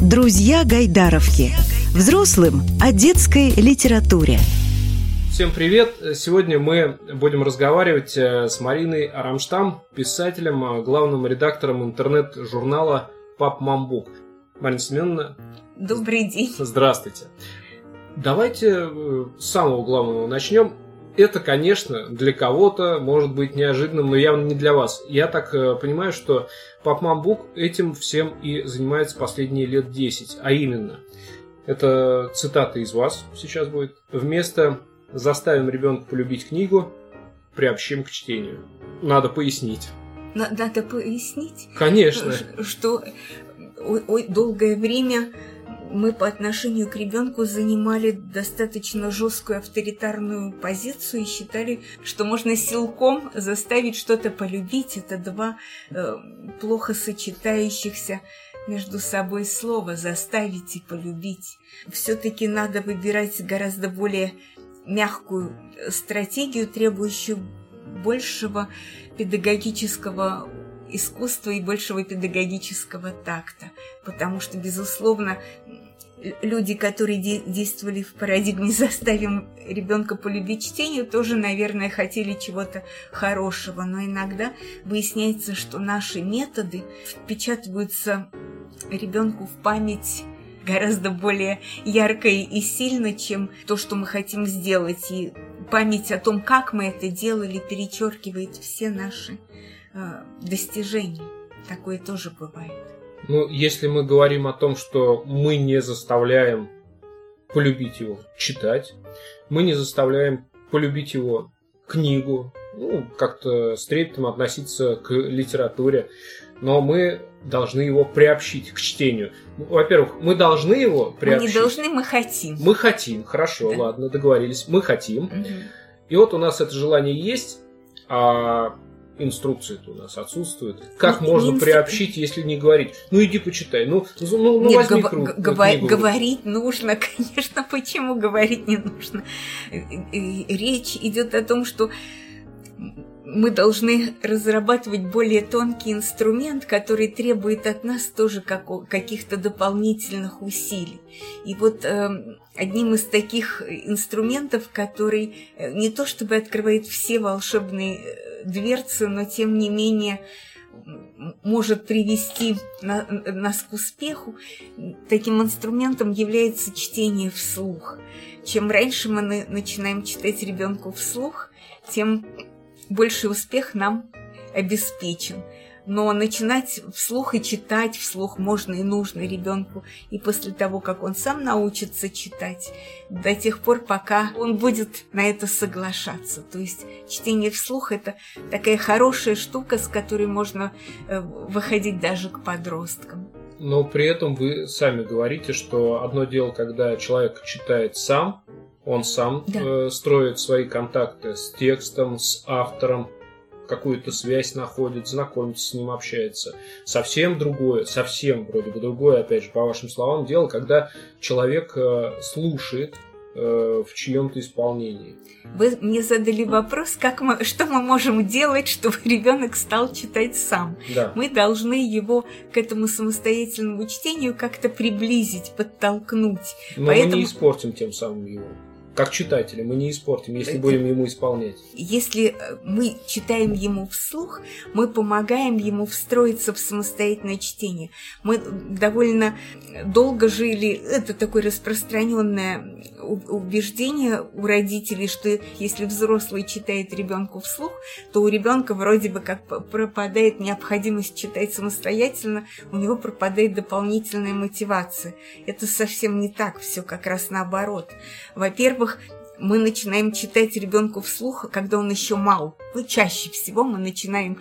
Друзья Гайдаровки. Взрослым о детской литературе. Всем привет! Сегодня мы будем разговаривать э, с Мариной Арамштам, писателем, э, главным редактором интернет-журнала «Пап Мамбук». Марина Семеновна. Добрый день. Здравствуйте. Давайте э, с самого главного начнем. Это, конечно, для кого-то может быть неожиданным, но явно не для вас. Я так понимаю, что Пап Мамбук этим всем и занимается последние лет 10. А именно, это цитата из вас сейчас будет. Вместо Заставим ребенка полюбить книгу, приобщим к чтению. Надо пояснить. Надо пояснить? Конечно. Что ой, долгое время мы по отношению к ребенку занимали достаточно жесткую авторитарную позицию и считали, что можно силком заставить что-то полюбить. Это два э, плохо сочетающихся между собой слова «заставить» и «полюбить». Все-таки надо выбирать гораздо более мягкую стратегию, требующую большего педагогического искусства и большего педагогического такта. Потому что, безусловно, люди, которые де действовали в парадигме «заставим ребенка полюбить чтение», тоже, наверное, хотели чего-то хорошего. Но иногда выясняется, что наши методы впечатываются ребенку в память гораздо более ярко и сильно, чем то, что мы хотим сделать. И память о том, как мы это делали, перечеркивает все наши э, достижения. Такое тоже бывает. Ну, если мы говорим о том, что мы не заставляем полюбить его читать, мы не заставляем полюбить его книгу, ну, как-то с трепетом относиться к литературе, но мы должны его приобщить к чтению. Ну, во-первых, мы должны его приобщить. Мы не должны, мы хотим. Мы хотим, хорошо, да. ладно, договорились. Мы хотим. Угу. И вот у нас это желание есть, а инструкции-то у нас отсутствуют. Как ну, можно инструк... приобщить, если не говорить? Ну иди почитай, ну, ну, ну Нет, возьми гов- круг, гов- Говорить нужно, конечно, почему говорить не нужно? Речь идет о том, что мы должны разрабатывать более тонкий инструмент, который требует от нас тоже как, каких-то дополнительных усилий. И вот э, одним из таких инструментов, который э, не то чтобы открывает все волшебные э, дверцы, но тем не менее может привести на, нас к успеху, таким инструментом является чтение вслух. Чем раньше мы начинаем читать ребенку вслух, тем больший успех нам обеспечен. Но начинать вслух и читать вслух можно и нужно ребенку. И после того, как он сам научится читать, до тех пор, пока он будет на это соглашаться. То есть чтение вслух – это такая хорошая штука, с которой можно э, выходить даже к подросткам. Но при этом вы сами говорите, что одно дело, когда человек читает сам, он сам да. э, строит свои контакты с текстом, с автором, какую-то связь находит, знакомится с ним, общается. Совсем другое, совсем вроде бы другое, опять же, по вашим словам, дело, когда человек э, слушает э, в чьем-то исполнении. Вы мне задали вопрос, как мы, что мы можем делать, чтобы ребенок стал читать сам. Да. Мы должны его к этому самостоятельному чтению как-то приблизить, подтолкнуть. Но Поэтому... мы не испортим тем самым его как читатели, мы не испортим, если будем ему исполнять. Если э, мы читаем ему вслух, мы помогаем ему встроиться в самостоятельное чтение. Мы довольно долго жили, это такое распространенное убеждение у родителей, что если взрослый читает ребенку вслух, то у ребенка вроде бы как пропадает необходимость читать самостоятельно, у него пропадает дополнительная мотивация. Это совсем не так, все как раз наоборот. Во-первых, во-первых, мы начинаем читать ребенку вслух, когда он еще мал. Ну, чаще всего мы начинаем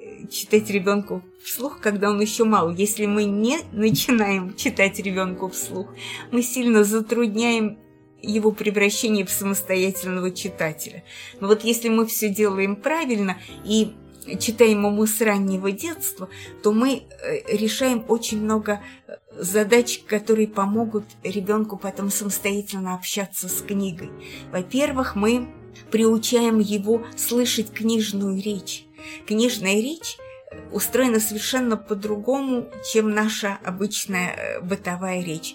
э, читать ребенку вслух, когда он еще мал. Если мы не начинаем читать ребенку вслух, мы сильно затрудняем его превращение в самостоятельного читателя. Но вот если мы все делаем правильно и читаем ему с раннего детства, то мы э, решаем очень много э, задач, которые помогут ребенку потом самостоятельно общаться с книгой. Во-первых, мы приучаем его слышать книжную речь. Книжная речь устроена совершенно по-другому, чем наша обычная э, бытовая речь.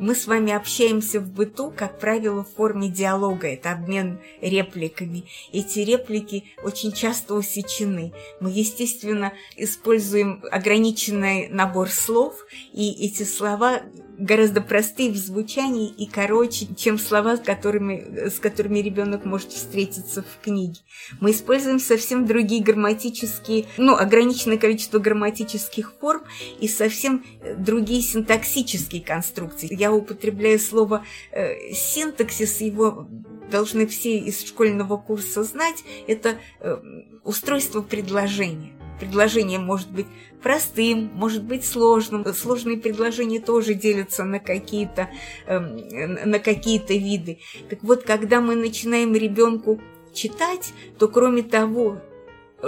Мы с вами общаемся в быту, как правило, в форме диалога, это обмен репликами. Эти реплики очень часто усечены. Мы, естественно, используем ограниченный набор слов, и эти слова гораздо простые в звучании и короче, чем слова, с которыми, с которыми ребенок может встретиться в книге. Мы используем совсем другие грамматические, ну, ограниченное количество грамматических форм и совсем другие синтаксические конструкции. Я употребляю слово э, синтаксис, его должны все из школьного курса знать. Это э, устройство предложения. Предложение может быть простым, может быть сложным. Сложные предложения тоже делятся на какие-то э, на какие-то виды. Так вот, когда мы начинаем ребенку читать, то кроме того,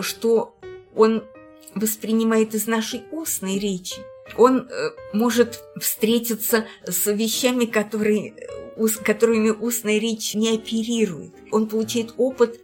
что он воспринимает из нашей устной речи, он э, может встретиться с вещами, которые, ус, которыми устная речь не оперирует. Он получает опыт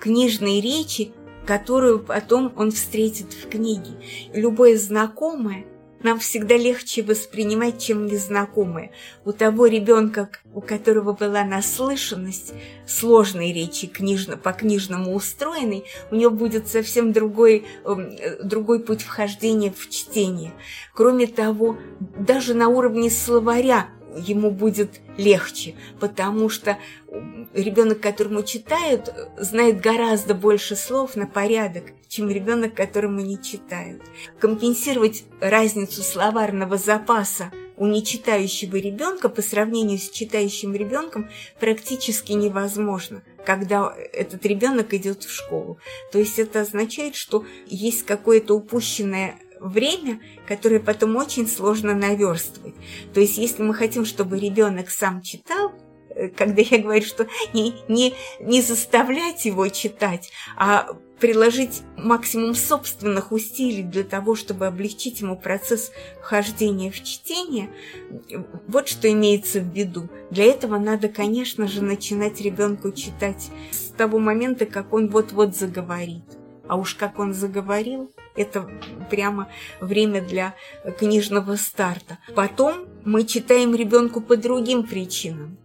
книжной речи, которую потом он встретит в книге. Любое знакомое нам всегда легче воспринимать, чем незнакомое. У того ребенка, у которого была наслышанность сложной речи, книжно, по книжному устроенной, у него будет совсем другой, эм, другой путь вхождения в чтение. Кроме того, даже на уровне словаря ему будет легче, потому что ребенок, которому читают, знает гораздо больше слов на порядок, чем ребенок, которому не читают. Компенсировать разницу словарного запаса у нечитающего ребенка по сравнению с читающим ребенком практически невозможно, когда этот ребенок идет в школу. То есть это означает, что есть какое-то упущенное время, которое потом очень сложно наверстывать. То есть, если мы хотим, чтобы ребенок сам читал, э, когда я говорю, что не, не, не заставлять его читать, а приложить максимум собственных усилий для того, чтобы облегчить ему процесс вхождения в чтение, вот что имеется в виду. Для этого надо, конечно же, начинать ребенку читать с того момента, как он вот-вот заговорит. А уж как он заговорил, это прямо время для книжного старта. Потом мы читаем ребенку по другим причинам.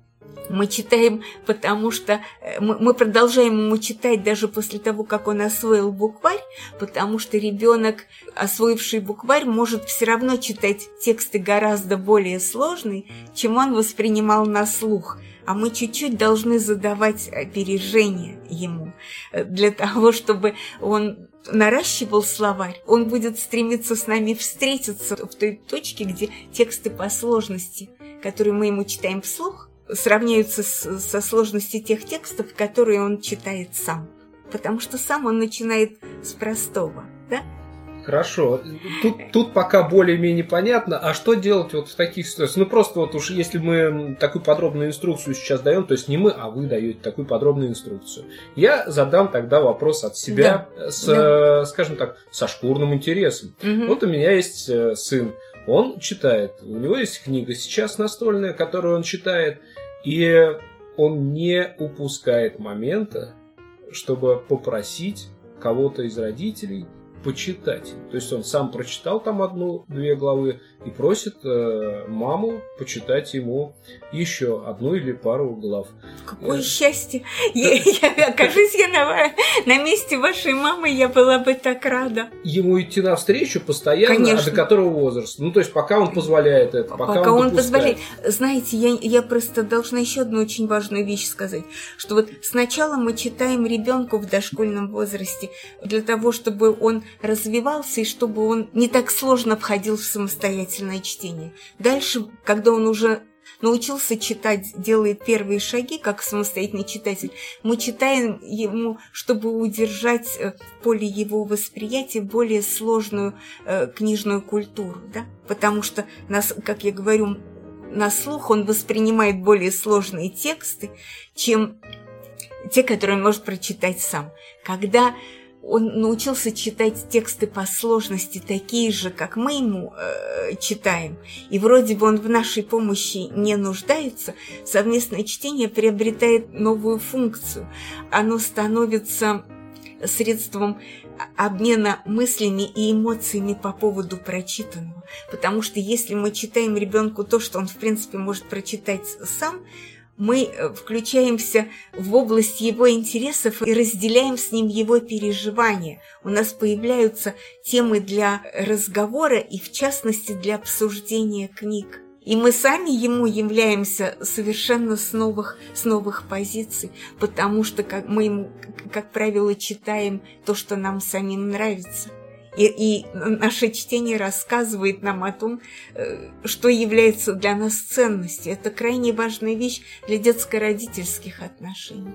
Мы читаем, потому что э, мы продолжаем ему читать даже после того, как он освоил букварь, потому что ребенок, освоивший букварь, может все равно читать тексты гораздо более сложные, чем он воспринимал на слух. А мы чуть-чуть должны задавать опережение ему э, для того, чтобы он наращивал словарь, он будет стремиться с нами встретиться в той точке, где тексты по сложности, которые мы ему читаем вслух, сравняются с, со сложностью тех текстов, которые он читает сам. Потому что сам он начинает с простого, да? Хорошо. Тут, тут пока более-менее понятно. А что делать вот в таких ситуациях? Ну, просто вот уж если мы такую подробную инструкцию сейчас даем, то есть не мы, а вы даете такую подробную инструкцию. Я задам тогда вопрос от себя да. с, да. скажем так, со шкурным интересом. Угу. Вот у меня есть э, сын. Он читает. У него есть книга сейчас настольная, которую он читает. И он не упускает момента, чтобы попросить кого-то из родителей почитать. То есть он сам прочитал там одну-две главы и просит э, маму почитать ему еще одну или пару глав. Какое э, счастье! Я, я, окажись я на, на месте вашей мамы, я была бы так рада. Ему идти навстречу постоянно, Конечно. а до которого возраста? Ну, то есть пока он позволяет это, пока, пока он, он позволяет. Знаете, я, я просто должна еще одну очень важную вещь сказать, что вот сначала мы читаем ребенку в дошкольном возрасте для того, чтобы он развивался и чтобы он не так сложно входил в самостоятельное чтение. Дальше, когда он уже научился читать, делает первые шаги, как самостоятельный читатель, мы читаем ему, чтобы удержать в э, поле его восприятия более сложную э, книжную культуру, да? потому что, нас, как я говорю, на слух он воспринимает более сложные тексты, чем те, которые он может прочитать сам. Когда он научился читать тексты по сложности такие же, как мы ему э, читаем, и вроде бы он в нашей помощи не нуждается, совместное чтение приобретает новую функцию. Оно становится средством обмена мыслями и эмоциями по поводу прочитанного. Потому что если мы читаем ребенку то, что он, в принципе, может прочитать сам, мы э, включаемся в область его интересов и разделяем с ним его переживания. У нас появляются темы для разговора и, в частности, для обсуждения книг. И мы сами ему являемся совершенно с новых, с новых позиций, потому что как мы ему, как правило, читаем то, что нам самим нравится. И, и наше чтение рассказывает нам о том, э, что является для нас ценностью. Это крайне важная вещь для детско-родительских отношений.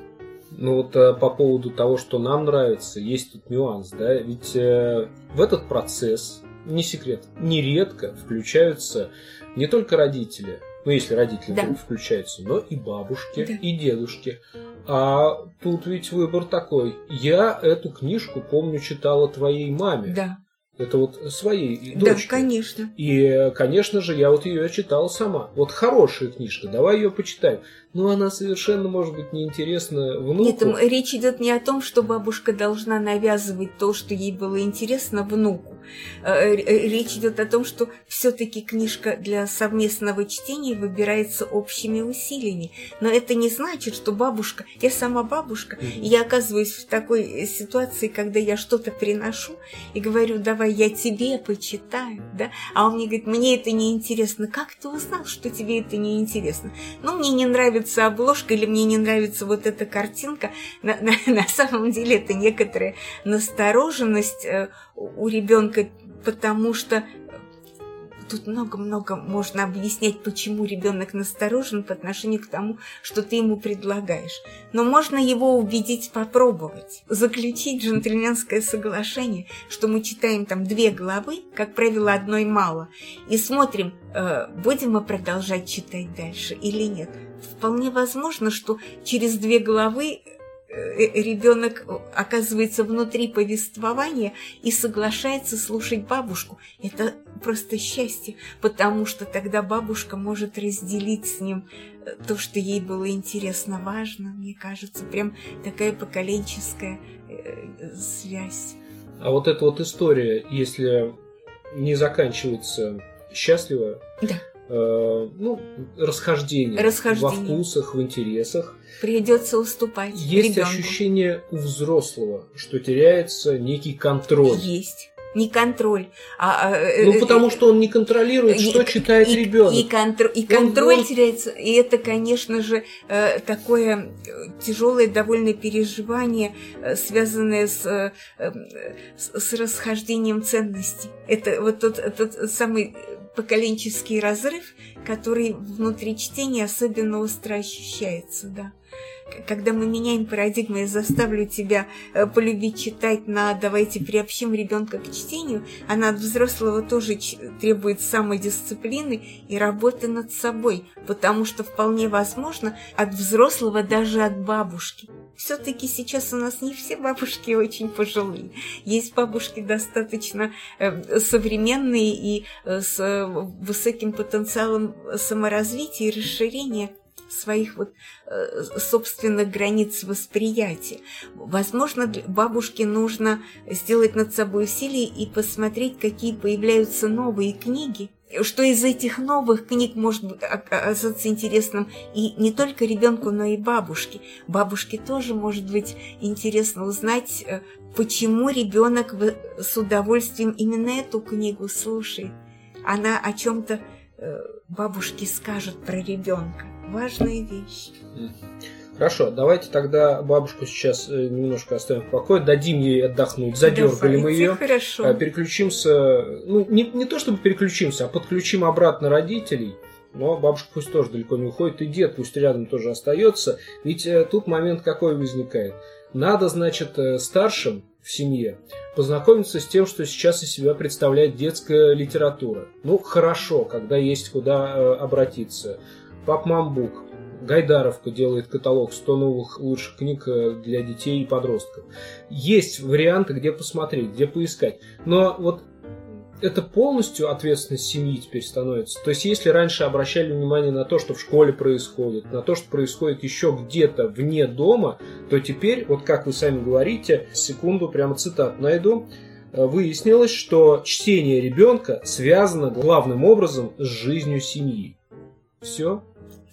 Ну вот э, по поводу того, что нам нравится, есть тут нюанс, да, ведь э, в этот процесс, не секрет, нередко включаются не только родители, ну если родители да. включаются, но и бабушки, да. и дедушки. А тут ведь выбор такой. Я эту книжку, помню, читала твоей маме. Да. Это вот своей да, дочке. Да, конечно. И, конечно же, я вот ее читала сама. Вот хорошая книжка, давай ее почитаем. Но она совершенно, может быть, неинтересна внуку. Нет, речь идет не о том, что бабушка должна навязывать то, что ей было интересно внуку. Э, э, речь идет о том, что все-таки книжка для совместного чтения выбирается общими усилиями. Но это не значит, что бабушка, я сама бабушка, угу. и я оказываюсь в такой ситуации, когда я что-то приношу и говорю, давай я тебе почитаю, да, а он мне говорит, мне это не интересно. Как ты узнал, что тебе это не интересно? Ну, мне не нравится обложка или мне не нравится вот эта картинка. На, на, на самом деле это некоторая настороженность э, у ребенка, потому что тут много-много можно объяснять, почему ребенок насторожен по отношению к тому, что ты ему предлагаешь. Но можно его убедить попробовать. Заключить джентльменское соглашение, что мы читаем там две главы, как правило, одной мало, и смотрим, э, будем мы продолжать читать дальше или нет. Вполне возможно, что через две главы Э, ребенок оказывается внутри повествования и соглашается слушать бабушку. Это просто счастье, потому что тогда бабушка может разделить с ним э, то, что ей было интересно, важно, мне кажется, прям такая поколенческая э, связь. А вот эта вот история, если не заканчивается счастливо, да. Э, ну, расхождение, расхождение во вкусах, в интересах, Придется уступать. Есть ребенку. ощущение у взрослого, что теряется некий контроль. Есть не контроль. А, а э, ну, потому э, что он не контролирует, и, что читает и, ребенок. И, контр, и контроль он... теряется. И это, конечно же, э, такое тяжелое довольно переживание, связанное с, с расхождением ценностей. Это вот тот, тот самый поколенческий разрыв, который внутри чтения особенно остро ощущается, да когда мы меняем парадигму, я заставлю тебя э, полюбить читать на «давайте приобщим ребенка к чтению», она от взрослого тоже требует самодисциплины и работы над собой, потому что вполне возможно от взрослого даже от бабушки. Все-таки сейчас у нас не все бабушки очень пожилые. Есть бабушки достаточно э, современные и э, с высоким потенциалом саморазвития и расширения своих вот э, собственных границ восприятия. Возможно, бабушке нужно сделать над собой усилие и посмотреть, какие появляются новые книги, что из этих новых книг может оказаться интересным и не только ребенку, но и бабушке. Бабушке тоже может быть интересно узнать, э, почему ребенок с удовольствием именно эту книгу слушает. Она о чем-то э, бабушке скажет про ребенка важная вещь. Хорошо, давайте тогда бабушку сейчас э, немножко оставим в покое, дадим ей отдохнуть, задергали мы ее, хорошо. А, переключимся, ну не, не то чтобы переключимся, а подключим обратно родителей, но бабушка пусть тоже далеко не уходит, и дед пусть рядом тоже остается, ведь э, тут момент какой возникает. Надо, значит, э, старшим в семье познакомиться с тем, что сейчас из себя представляет детская литература. Ну, хорошо, когда есть куда обратиться Папмамбук. Гайдаровка делает каталог 100 новых лучших книг э, для детей и подростков. Есть варианты, где посмотреть, где поискать. Но вот это полностью ответственность семьи теперь становится. То есть, если раньше обращали внимание на то, что в школе происходит, на то, что происходит еще где-то вне дома, то теперь, вот как вы сами говорите, секунду прямо цитат найду, э, выяснилось, что чтение ребенка связано главным образом с жизнью семьи. Все,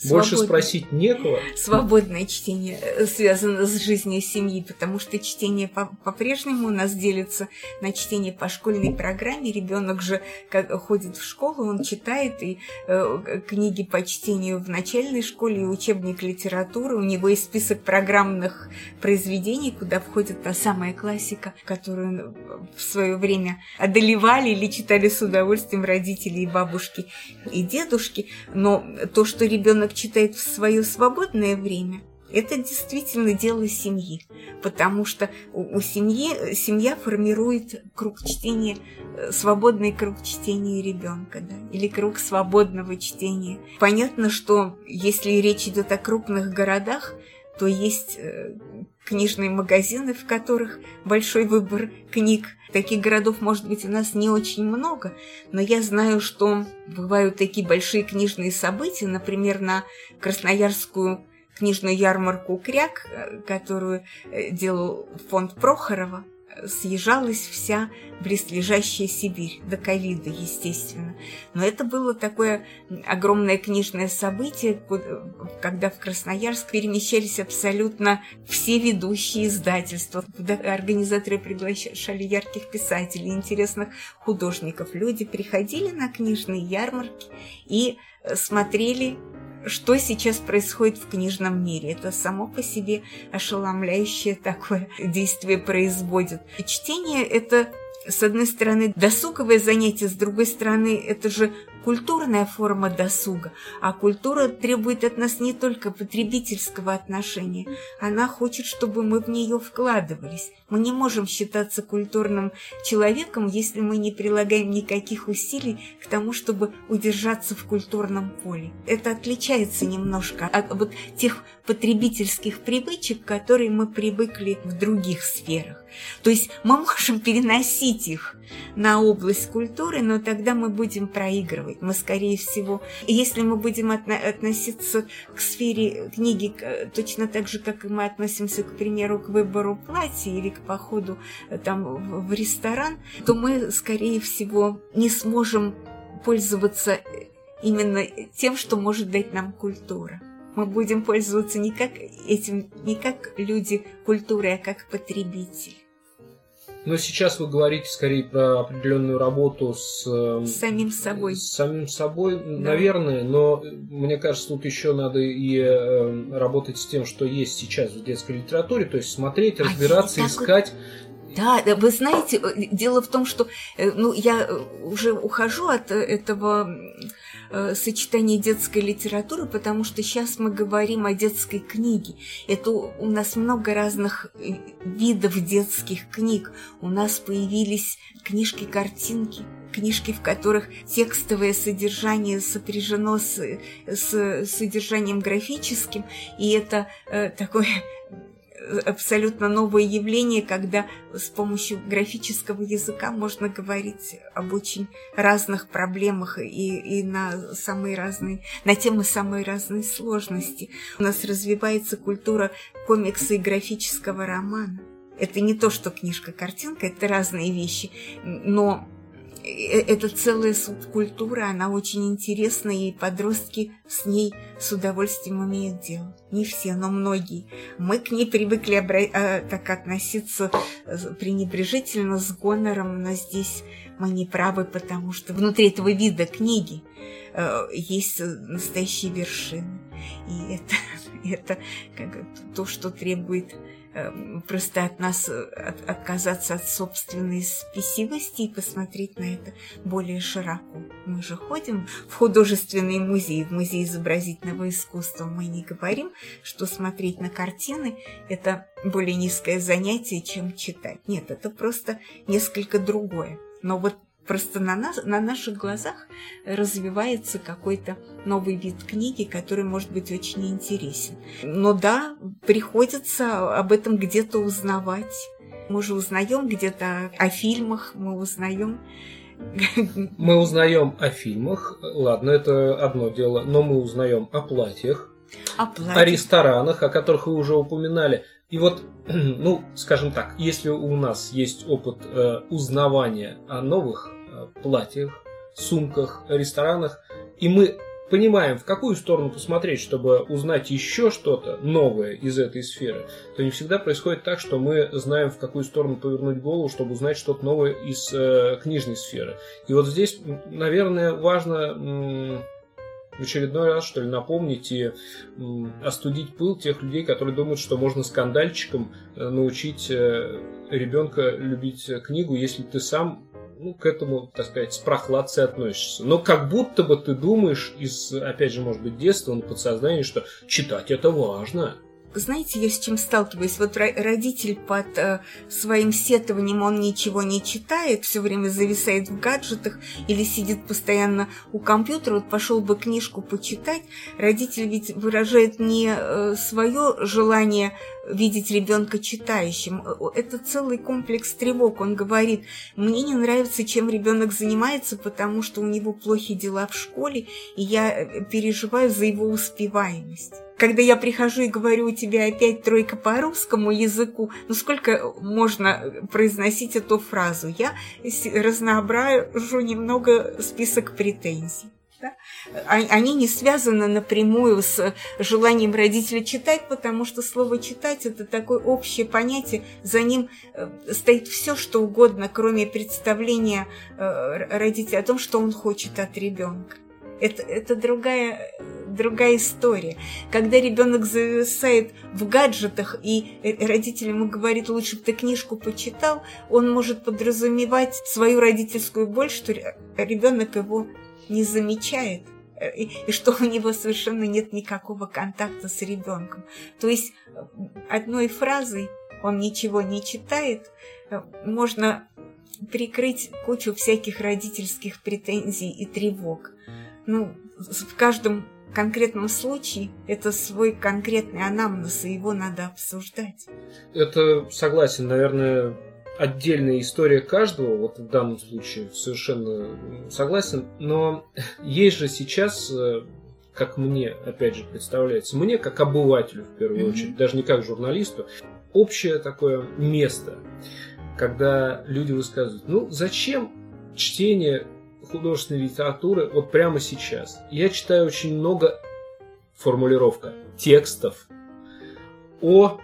больше спросить некого. Свободное чтение э, связано с жизнью семьи, потому что чтение по-прежнему у нас делится на чтение по школьной программе. Ребенок же как, ходит в школу, он читает и э, книги по чтению в начальной школе, и учебник литературы. У него есть список программных произведений, куда входит та самая классика, которую в свое время одолевали или читали с удовольствием родители и бабушки и дедушки. Но то, что ребенок ребенок читает в свое свободное время, это действительно дело семьи, потому что у, у семьи семья формирует круг чтения, э, свободный круг чтения ребенка, да, или круг свободного чтения. Понятно, что если речь идет о крупных городах, то есть э, книжные магазины, в которых большой выбор книг. Таких городов, может быть, у нас не очень много, но я знаю, что бывают такие большие книжные события, например, на Красноярскую книжную ярмарку «Кряк», э, которую э, делал фонд Прохорова – съезжалась вся близлежащая Сибирь, до ковида, естественно. Но это было такое огромное книжное событие, когда в Красноярск перемещались абсолютно все ведущие издательства, куда организаторы приглашали ярких писателей, интересных художников. Люди приходили на книжные ярмарки и смотрели что сейчас происходит в книжном мире. Это само по себе ошеломляющее такое действие производит. чтение – это с одной стороны, досуговое занятие, с другой стороны, это же культурная форма досуга, а культура требует от нас не только потребительского отношения, она хочет, чтобы мы в нее вкладывались. Мы не можем считаться культурным человеком, если мы не прилагаем никаких усилий к тому, чтобы удержаться в культурном поле. Это отличается немножко от вот тех потребительских привычек, которые мы привыкли в других сферах. То есть мы можем переносить их на область культуры, но тогда мы будем проигрывать. Мы, скорее всего, если мы будем относиться к сфере книги точно так же, как мы относимся, к примеру, к выбору платья или к походу э, там, в ресторан, то мы, скорее всего, не сможем пользоваться именно тем, что может дать нам культура мы будем пользоваться не как этим, не как люди культуры, а как потребители. Но сейчас вы говорите скорее про определенную работу с, с самим собой. С самим собой, да. наверное, но мне кажется, тут еще надо и э, работать с тем, что есть сейчас в детской литературе, то есть смотреть, а разбираться, а искать. Да, вы знаете, э, дело в том, что э, ну, я уже ухожу от этого э, сочетание детской литературы, потому что сейчас мы говорим о детской книге. Это у нас много разных э, видов детских книг. У нас появились книжки-картинки, книжки, в которых текстовое содержание сопряжено с, с содержанием графическим, и это э, такое абсолютно новое явление, когда с помощью графического языка можно говорить об очень разных проблемах и, и на самые разные, на темы самой разной сложности. У нас развивается культура комикса и графического романа. Это не то, что книжка-картинка, это разные вещи, но это целая субкультура, она очень интересна, и подростки с ней с удовольствием имеют дело. Не все, но многие. Мы к ней привыкли обра- а, так относиться э, пренебрежительно, с гонором, но здесь мы не правы, потому что внутри этого вида книги э, есть настоящие вершины. И это, это как, то, что требует просто от нас э, от, отказаться от собственной спесивости и посмотреть на это более широко. Мы же ходим в художественный музей, в музей изобразительного искусства. Мы не говорим, что смотреть на картины – это более низкое занятие, чем читать. Нет, это просто несколько другое. Но вот Просто на, нас, на наших глазах развивается какой-то новый вид книги, который может быть очень интересен. Но да, приходится об этом где-то узнавать. Мы же узнаем где-то о фильмах, мы узнаем Мы узнаем о фильмах, ладно, это одно дело, но мы узнаем о платьях, О о платье. ресторанах, о которых вы уже упоминали. И вот, ну, скажем так, если у нас есть опыт э, узнавания о новых платьях, сумках, ресторанах, и мы понимаем, в какую сторону посмотреть, чтобы узнать еще что-то новое из этой сферы, то не всегда происходит так, что мы знаем, в какую сторону повернуть голову, чтобы узнать что-то новое из э, книжной сферы. И вот здесь, наверное, важно в очередной раз, что ли, напомнить и остудить пыл тех людей, которые думают, что можно скандальчиком э, научить э, ребенка любить э, книгу, если ты сам ну, к этому, так сказать, с прохладцей относишься. Но как будто бы ты думаешь из, опять же, может быть, детства, на подсознании, что читать это важно. Знаете, я с чем сталкиваюсь? Вот ро- родитель под э, своим сетованием, он ничего не читает, все время зависает в гаджетах или сидит постоянно у компьютера, вот пошел бы книжку почитать. Родитель ведь выражает не свое желание видеть ребенка читающим. Э, Это целый комплекс тревог. Он говорит, мне не нравится, чем ребенок занимается, потому что у него плохие дела в школе, и я э, переживаю за его успеваемость. Когда я прихожу и говорю, у тебя опять тройка по русскому языку, ну сколько можно произносить эту фразу? Я разноображу немного список претензий. да. А- Они не связаны напрямую с желанием родителя читать, потому что слово «читать» – это такое общее понятие, за ним э, стоит все, что угодно, кроме представления э, родителя о том, что он хочет от ребенка. Это, это другая, другая история. Когда ребенок зависает в гаджетах, и э, родитель ему говорит, лучше бы ты книжку почитал, он может подразумевать свою родительскую боль, что ребенок его не замечает, э, и, и что у него совершенно нет никакого контакта с ребенком. То есть э, одной фразой он ничего не читает, можно прикрыть кучу всяких родительских претензий и тревог. Ну, в каждом конкретном случае это свой конкретный анамнез, и его надо обсуждать. Это, согласен, наверное, отдельная история каждого, вот в данном случае совершенно согласен, но есть же сейчас, э, как мне, опять же, представляется, мне как обывателю в первую Мгм. очередь, даже не как журналисту, общее такое место, когда люди высказывают, ну зачем чтение художественной литературы вот прямо сейчас? Я читаю очень много, формулировка, текстов о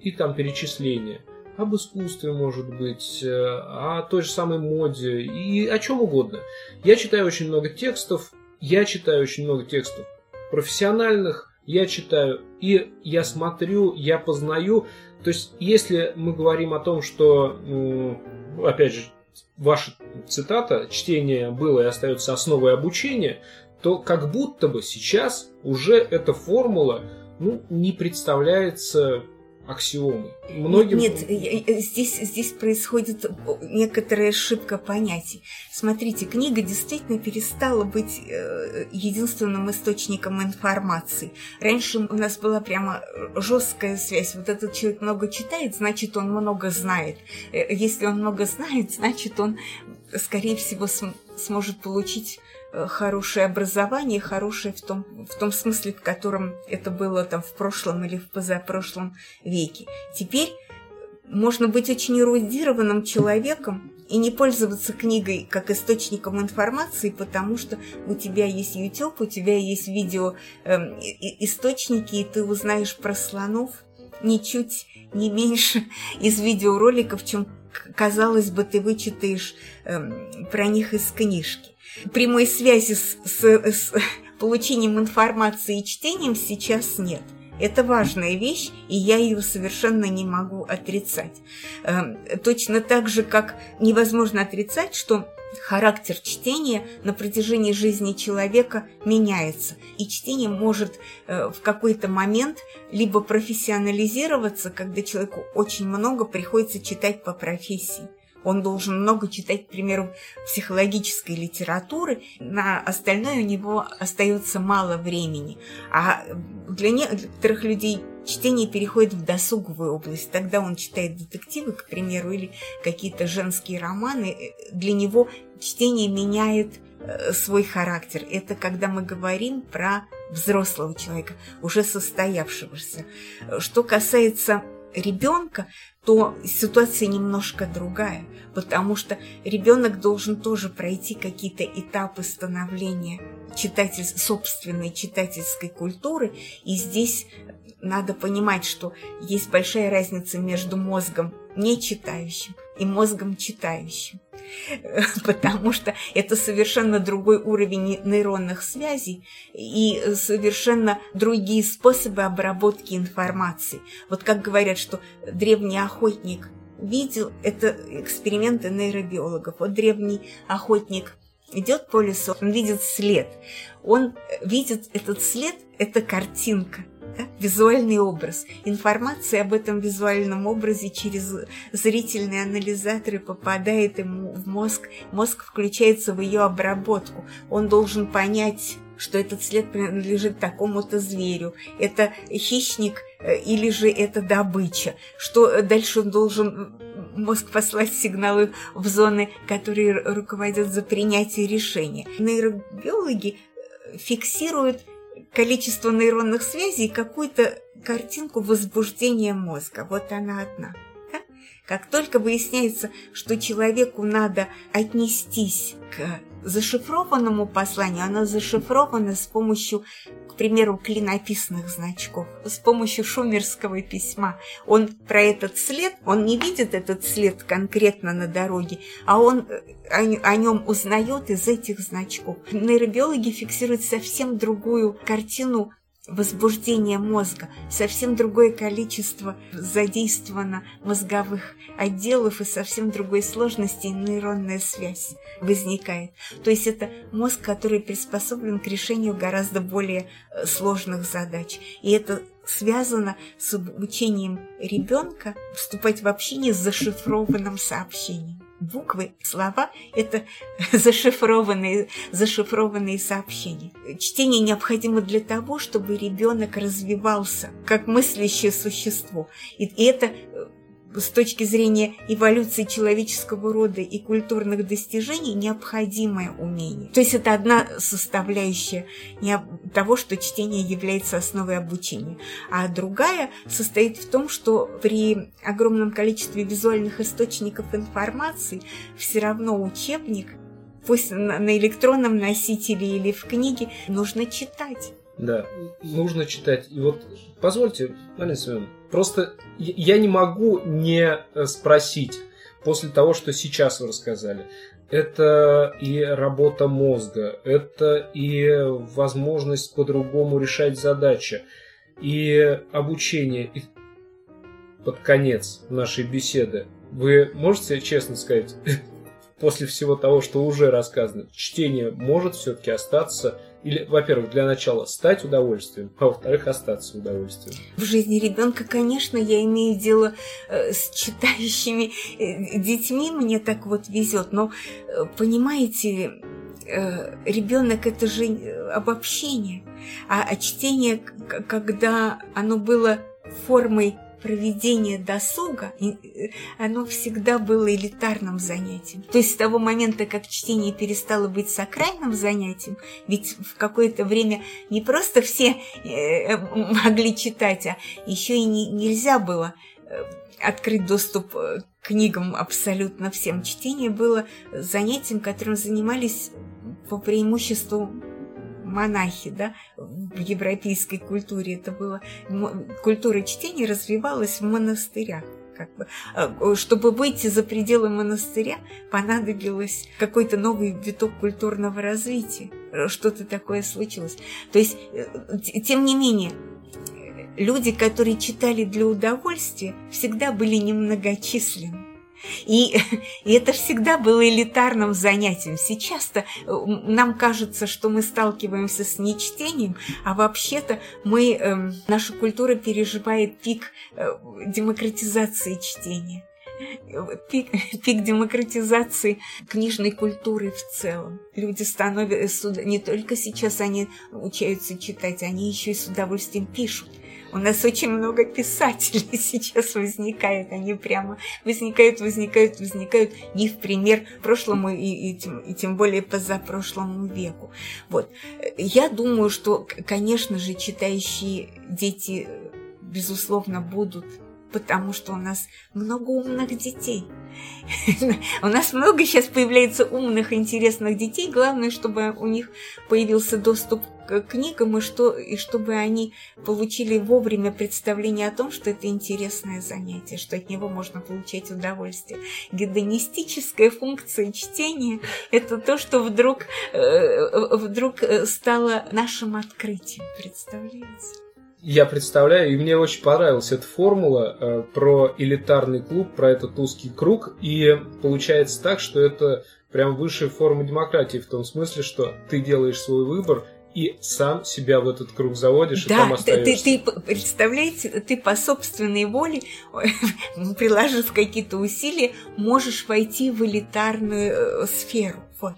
и там перечисления об искусстве, может быть, э, о той же самой моде и о чем угодно. Я читаю очень много текстов, я читаю очень много текстов профессиональных, я читаю и я смотрю, я познаю. То есть, если мы говорим о том, что, опять же, ваша цитата, чтение было и остается основой обучения, то как будто бы сейчас уже эта формула ну, не представляется аксиомой. Многим... Нет, здесь, здесь происходит некоторая ошибка понятий. Смотрите, книга действительно перестала быть э, единственным источником информации. Раньше у нас была прямо жесткая связь. Вот этот человек много читает, значит, он много знает. Э, Если он много знает, значит, он, скорее всего, см- сможет получить хорошее образование, хорошее в том, в том смысле, в котором это было там в прошлом или в позапрошлом веке. Теперь можно быть очень эрудированным человеком и не пользоваться книгой как источником информации, потому что у тебя есть YouTube, у тебя есть видео эм, и- и- ты узнаешь про слонов ничуть не меньше из видеороликов, чем, казалось бы, ты вычитаешь эм, про них из книжки. Прямой связи с, с- с получением информации и чтением сейчас нет. Это важная вещь, и я ее совершенно не могу отрицать. Эм, Точно так же, как невозможно отрицать, что характер чтения на протяжении жизни человека меняется. И чтение может э, в какой-то момент либо профессионализироваться, когда человеку очень много приходится читать по профессии. Он должен много читать, к примеру, психологической литературы, на остальное у него остается мало времени. А для некоторых людей чтение переходит в досуговую область. Тогда он читает детективы, к примеру, или какие-то женские романы. Для него чтение меняет э, свой характер. Это когда мы говорим про взрослого человека, уже состоявшегося. Что касается ребенка, то ситуация немножко другая, потому что ребенок должен тоже пройти какие-то этапы становления читатель, собственной читательской культуры, и здесь надо понимать, что есть большая разница между мозгом не читающим и мозгом читающим. Потому что это совершенно другой уровень нейронных связей и совершенно другие способы обработки информации. Вот как говорят, что древний охотник видел, это эксперименты нейробиологов. Вот древний охотник идет по лесу, он видит след. Он видит этот след, это картинка – да? визуальный образ. Информация об этом визуальном образе через зрительные анализаторы попадает ему в мозг. Мозг включается в ее обработку. Он должен понять что этот след принадлежит такому-то зверю, это хищник э, или же это добыча, что дальше он должен мозг послать сигналы в зоны, которые руководят за принятие решения. Нейробиологи э, фиксируют количество нейронных связей и какую-то картинку возбуждения мозга. Вот она одна. Как только выясняется, что человеку надо отнестись к зашифрованному посланию, оно зашифровано с помощью, к примеру, клинописных значков, с помощью шумерского письма. Он про этот след, он не видит этот след конкретно на дороге, а он э, о, нем узнает из этих значков. Нейробиологи фиксируют совсем другую картину возбуждение мозга, совсем другое количество задействовано мозговых отделов и совсем другой сложности нейронная связь возникает. То есть это мозг, который приспособлен к решению гораздо более э, сложных задач. И это связано с обучением ребенка вступать в общение с зашифрованным сообщением буквы, слова – это зашифрованные, зашифрованные сообщения. Чтение необходимо для того, чтобы ребенок развивался как мыслящее существо. И это с точки зрения эволюции человеческого рода и культурных достижений необходимое умение. То есть это одна составляющая того, что чтение является основой обучения. А другая состоит в том, что при огромном количестве визуальных источников информации все равно учебник, пусть на электронном носителе или в книге, нужно читать. Да, нужно читать. И вот позвольте, Марина Семеновна, просто я не могу не э, спросить после того, что сейчас вы рассказали. Это и работа мозга, это и возможность по-другому решать задачи, и обучение. И под конец нашей беседы вы можете честно сказать, после всего того, что уже рассказано, чтение может все-таки остаться или, во-первых, для начала стать удовольствием, а во-вторых, остаться удовольствием. В жизни ребенка, конечно, я имею дело э, с читающими э, детьми, мне так вот везет, но э, понимаете, ребенок это же обобщение, а, а чтение, когда оно было формой проведение досуга, э, оно всегда было элитарным занятием. То есть с того момента, как чтение перестало быть сакральным занятием, ведь в какое-то время не просто все э, могли читать, а еще и не, нельзя было э, открыть доступ к книгам абсолютно всем. Чтение было занятием, которым занимались по преимуществу монахи, да, в европейской культуре это было, культура чтения развивалась в монастырях. Как бы. А, чтобы выйти за пределы монастыря, понадобилось какой-то новый виток культурного развития. Что-то такое случилось. То есть, э, тем не менее, люди, которые читали для удовольствия, всегда были немногочисленны. И, и это всегда было элитарным занятием. Сейчас-то э, нам кажется, что мы сталкиваемся с нечтением, а вообще-то мы, э, наша культура переживает пик э, демократизации чтения. Пик, пик демократизации книжной культуры в целом. Люди становятся, не только сейчас они учатся читать, они еще и с удовольствием пишут У нас очень много писателей сейчас возникает, они прямо возникают, возникают, возникают не в пример прошлому и, и, тем, и тем более позапрошлому веку. Вот. Я думаю, что, конечно же, читающие дети, безусловно, будут потому что у нас много умных детей. У нас много сейчас появляется умных, интересных детей. Главное, чтобы у них появился доступ к книгам, и, что, и чтобы они получили вовремя представление о том, что это интересное занятие, что от него можно получать удовольствие. Гедонистическая функция чтения – это то, что вдруг, э, вдруг стало нашим открытием, представляете? я представляю, и мне очень понравилась эта формула э, про элитарный клуб, про этот узкий круг, и получается так, что это прям высшая форма демократии в том смысле, что ты делаешь свой выбор и сам себя в этот круг заводишь да, и там остаешься. Ты, ты, представляете, ты по собственной воле, приложив какие-то усилия, можешь войти в элитарную э, сферу. Вот.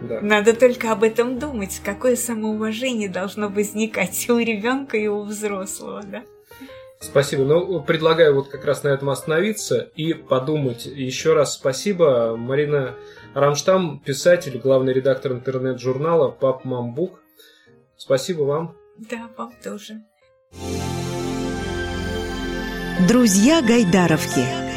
Да. Надо только об этом думать, какое самоуважение должно возникать у ребенка и у взрослого, да? Спасибо. Ну, предлагаю вот как раз на этом остановиться и подумать. Еще раз спасибо. Марина Рамштам, писатель, главный редактор интернет-журнала «Пап Мамбук». Спасибо вам. Да, вам тоже. Друзья Гайдаровки.